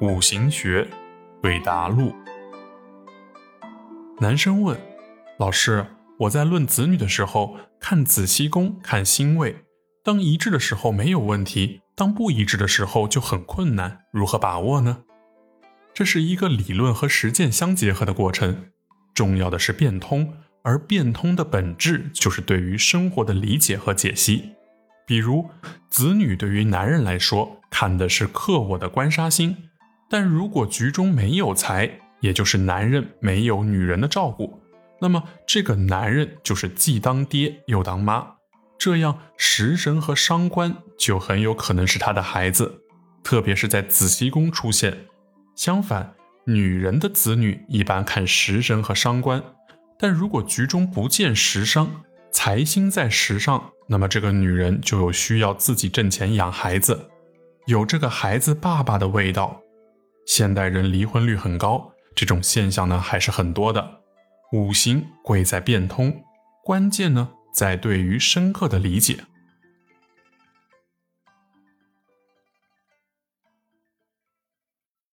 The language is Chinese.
五行学，韦达录。男生问老师：“我在论子女的时候，看子息宫，看星位，当一致的时候没有问题，当不一致的时候就很困难，如何把握呢？”这是一个理论和实践相结合的过程，重要的是变通，而变通的本质就是对于生活的理解和解析。比如，子女对于男人来说，看的是克我的官杀星。但如果局中没有财，也就是男人没有女人的照顾，那么这个男人就是既当爹又当妈，这样食神和伤官就很有可能是他的孩子，特别是在子息宫出现。相反，女人的子女一般看食神和伤官，但如果局中不见食伤，财星在食上，那么这个女人就有需要自己挣钱养孩子，有这个孩子爸爸的味道。现代人离婚率很高，这种现象呢还是很多的。五行贵在变通，关键呢在对于深刻的理解。